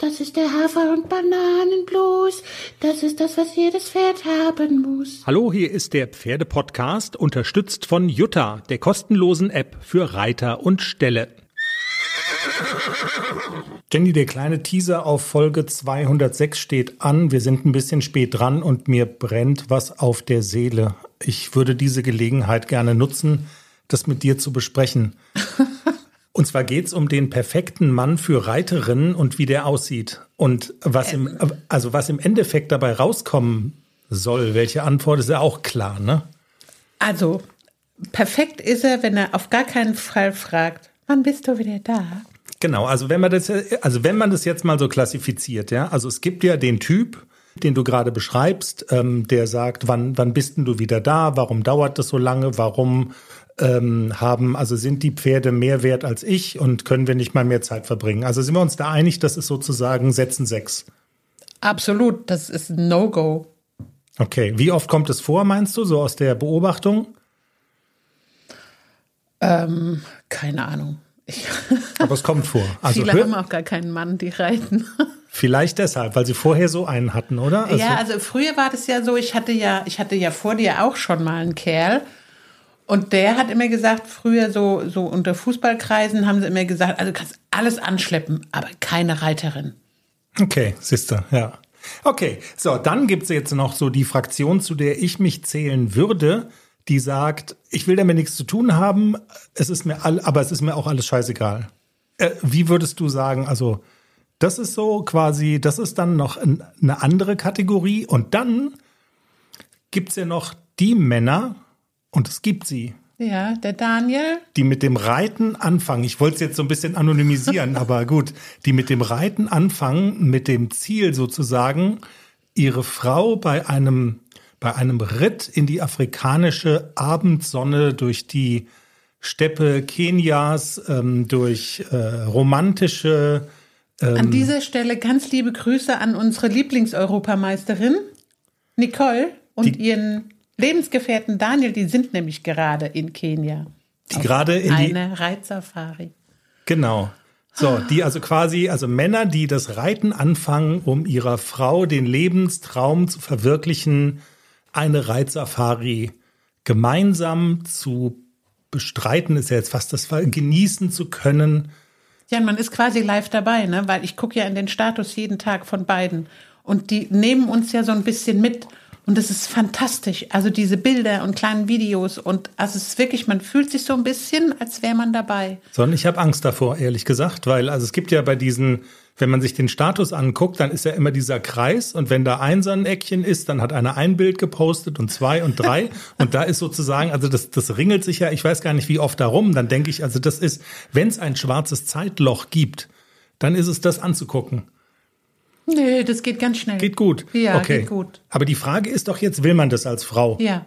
Das ist der Hafer- und Bananenblues. Das ist das, was jedes Pferd haben muss. Hallo, hier ist der Pferdepodcast, unterstützt von Jutta, der kostenlosen App für Reiter und Ställe. Jenny, der kleine Teaser auf Folge 206 steht an. Wir sind ein bisschen spät dran und mir brennt was auf der Seele. Ich würde diese Gelegenheit gerne nutzen, das mit dir zu besprechen. Und zwar geht's um den perfekten Mann für Reiterinnen und wie der aussieht. Und was im, also was im Endeffekt dabei rauskommen soll, welche Antwort ist ja auch klar, ne? Also, perfekt ist er, wenn er auf gar keinen Fall fragt, wann bist du wieder da? Genau, also wenn man das, also wenn man das jetzt mal so klassifiziert, ja, also es gibt ja den Typ, den du gerade beschreibst, ähm, der sagt, wann, wann bist denn du wieder da? Warum dauert das so lange? Warum ähm, haben, also sind die Pferde mehr wert als ich und können wir nicht mal mehr Zeit verbringen? Also sind wir uns da einig, das ist sozusagen Sätzen sechs. Absolut, das ist ein No-Go. Okay, wie oft kommt es vor, meinst du, so aus der Beobachtung? Ähm, keine Ahnung. Ich Aber es kommt vor. Also Viele haben auch gar keinen Mann, die reiten. vielleicht deshalb, weil sie vorher so einen hatten, oder? Also, ja, also früher war das ja so, ich hatte ja, ich hatte ja vor dir auch schon mal einen Kerl. Und der hat immer gesagt, früher so, so unter Fußballkreisen haben sie immer gesagt, also du kannst alles anschleppen, aber keine Reiterin. Okay, siehste, ja. Okay, so, dann gibt's jetzt noch so die Fraktion, zu der ich mich zählen würde, die sagt, ich will damit nichts zu tun haben, es ist mir all, aber es ist mir auch alles scheißegal. Äh, wie würdest du sagen, also das ist so quasi, das ist dann noch ein, eine andere Kategorie und dann gibt's ja noch die Männer, und es gibt sie, Ja, der Daniel, die mit dem Reiten anfangen. Ich wollte es jetzt so ein bisschen anonymisieren, aber gut, die mit dem Reiten anfangen, mit dem Ziel sozusagen, ihre Frau bei einem, bei einem Ritt in die afrikanische Abendsonne durch die Steppe Kenias, ähm, durch äh, romantische an dieser Stelle ganz liebe Grüße an unsere Lieblingseuropameisterin Nicole und Die- ihren Lebensgefährten Daniel, die sind nämlich gerade in Kenia. die gerade in die Eine Reitsafari. Genau. So, die also quasi, also Männer, die das Reiten anfangen, um ihrer Frau den Lebenstraum zu verwirklichen, eine Reitsafari gemeinsam zu bestreiten, ist ja jetzt fast das Fall, genießen zu können. Ja, man ist quasi live dabei, ne? weil ich gucke ja in den Status jeden Tag von beiden. Und die nehmen uns ja so ein bisschen mit. Und das ist fantastisch. Also diese Bilder und kleinen Videos. Und also es ist wirklich, man fühlt sich so ein bisschen, als wäre man dabei. Sondern ich habe Angst davor, ehrlich gesagt, weil also es gibt ja bei diesen, wenn man sich den Status anguckt, dann ist ja immer dieser Kreis und wenn da ein so ein Eckchen ist, dann hat einer ein Bild gepostet und zwei und drei und da ist sozusagen, also das, das ringelt sich ja, ich weiß gar nicht wie oft darum, dann denke ich, also das ist, wenn es ein schwarzes Zeitloch gibt, dann ist es das anzugucken. Nee, das geht ganz schnell. Geht gut. Ja, okay. geht gut. Aber die Frage ist doch jetzt, will man das als Frau? Ja.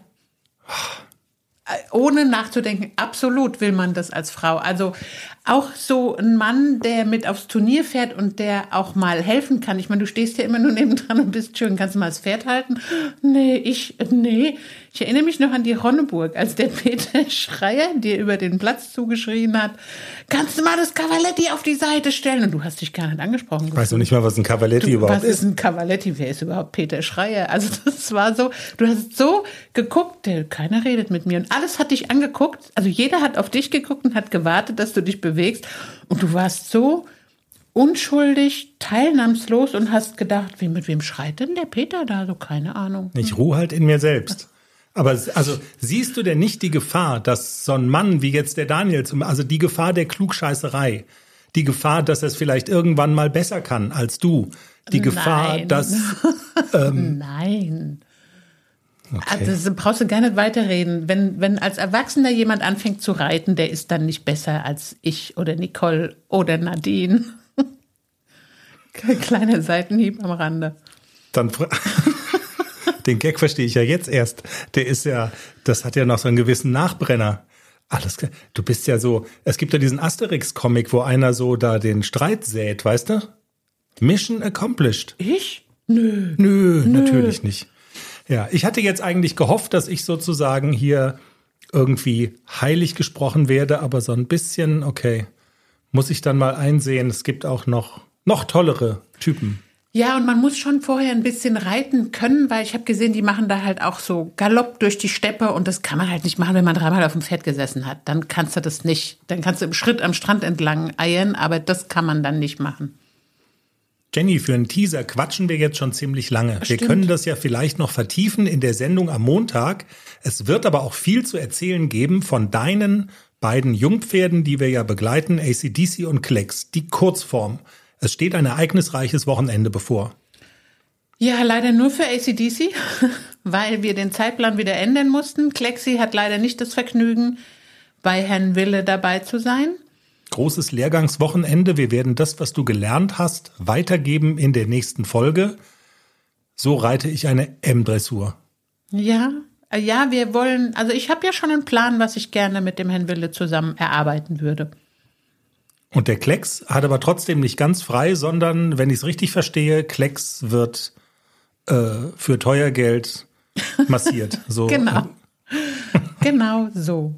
Äh, Ohne nachzudenken, absolut will man das als Frau. Also auch so ein Mann, der mit aufs Turnier fährt und der auch mal helfen kann. Ich meine, du stehst ja immer nur nebendran und bist schön, kannst du mal das Pferd halten? Nee, ich, nee. Ich erinnere mich noch an die Ronneburg, als der Peter Schreier dir über den Platz zugeschrien hat, kannst du mal das Cavaletti auf die Seite stellen? Und du hast dich gar nicht angesprochen. Ich weiß noch nicht mal, was ein Cavaletti Du, überhaupt was ist ist. ein Cavaletti? Wer ist überhaupt Peter Schreier? Also das war so, du hast so geguckt, der, keiner redet mit mir und alles hat dich angeguckt. Also jeder hat auf dich geguckt und hat gewartet, dass du dich bewegst und du warst so unschuldig, teilnahmslos und hast gedacht, wie, mit wem schreit denn der Peter da? So keine Ahnung. Ich ruhe halt in mir selbst. Aber also siehst du denn nicht die Gefahr, dass so ein Mann wie jetzt der Daniel, zum- also die Gefahr der Klugscheißerei, die Gefahr, dass er es vielleicht irgendwann mal besser kann als du, die Gefahr, Nein. dass Nein. Also das brauchst du gar nicht weiterreden. Wenn, wenn als Erwachsener jemand anfängt zu reiten, der ist dann nicht besser als ich oder Nicole oder Nadine. Kleiner Seitenhieb am Rande. dann den Gag verstehe ich ja jetzt erst. Der ist ja, das hat ja noch so einen gewissen Nachbrenner. Alles klar. Du bist ja so, es gibt ja diesen Asterix-Comic, wo einer so da den Streit sät, weißt du? Mission accomplished. Ich? Nö. Nö, natürlich nicht. Ja, ich hatte jetzt eigentlich gehofft, dass ich sozusagen hier irgendwie heilig gesprochen werde, aber so ein bisschen, okay, muss ich dann mal einsehen, es gibt auch noch, noch tollere Typen. Ja, und man muss schon vorher ein bisschen reiten können, weil ich habe gesehen, die machen da halt auch so Galopp durch die Steppe und das kann man halt nicht machen, wenn man dreimal auf dem Pferd gesessen hat. Dann kannst du das nicht. Dann kannst du im Schritt am Strand entlang eiern, aber das kann man dann nicht machen. Jenny, für einen Teaser quatschen wir jetzt schon ziemlich lange. Stimmt. Wir können das ja vielleicht noch vertiefen in der Sendung am Montag. Es wird aber auch viel zu erzählen geben von deinen beiden Jungpferden, die wir ja begleiten, ACDC und Klecks, die Kurzform. Es steht ein ereignisreiches Wochenende bevor. Ja, leider nur für ACDC, weil wir den Zeitplan wieder ändern mussten. Klexi hat leider nicht das Vergnügen, bei Herrn Wille dabei zu sein. Großes Lehrgangswochenende. Wir werden das, was du gelernt hast, weitergeben in der nächsten Folge. So reite ich eine M-Dressur. Ja, äh, ja, wir wollen, also ich habe ja schon einen Plan, was ich gerne mit dem Herrn Wille zusammen erarbeiten würde. Und der Klecks hat aber trotzdem nicht ganz frei, sondern, wenn ich es richtig verstehe, Klecks wird äh, für teuer Geld massiert. So. Genau. genau so.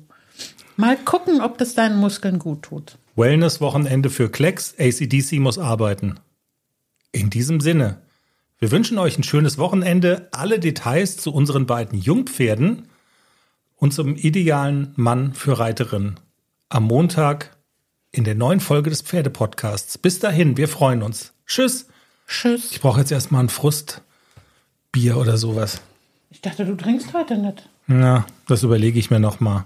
Mal gucken, ob das deinen Muskeln gut tut. Wellness-Wochenende für Klecks, ACDC muss arbeiten. In diesem Sinne, wir wünschen euch ein schönes Wochenende. Alle Details zu unseren beiden Jungpferden und zum idealen Mann für Reiterinnen am Montag in der neuen Folge des Pferdepodcasts. Bis dahin, wir freuen uns. Tschüss. Tschüss. Ich brauche jetzt erstmal ein Frustbier oder sowas. Ich dachte, du trinkst heute nicht. Na, das überlege ich mir noch mal.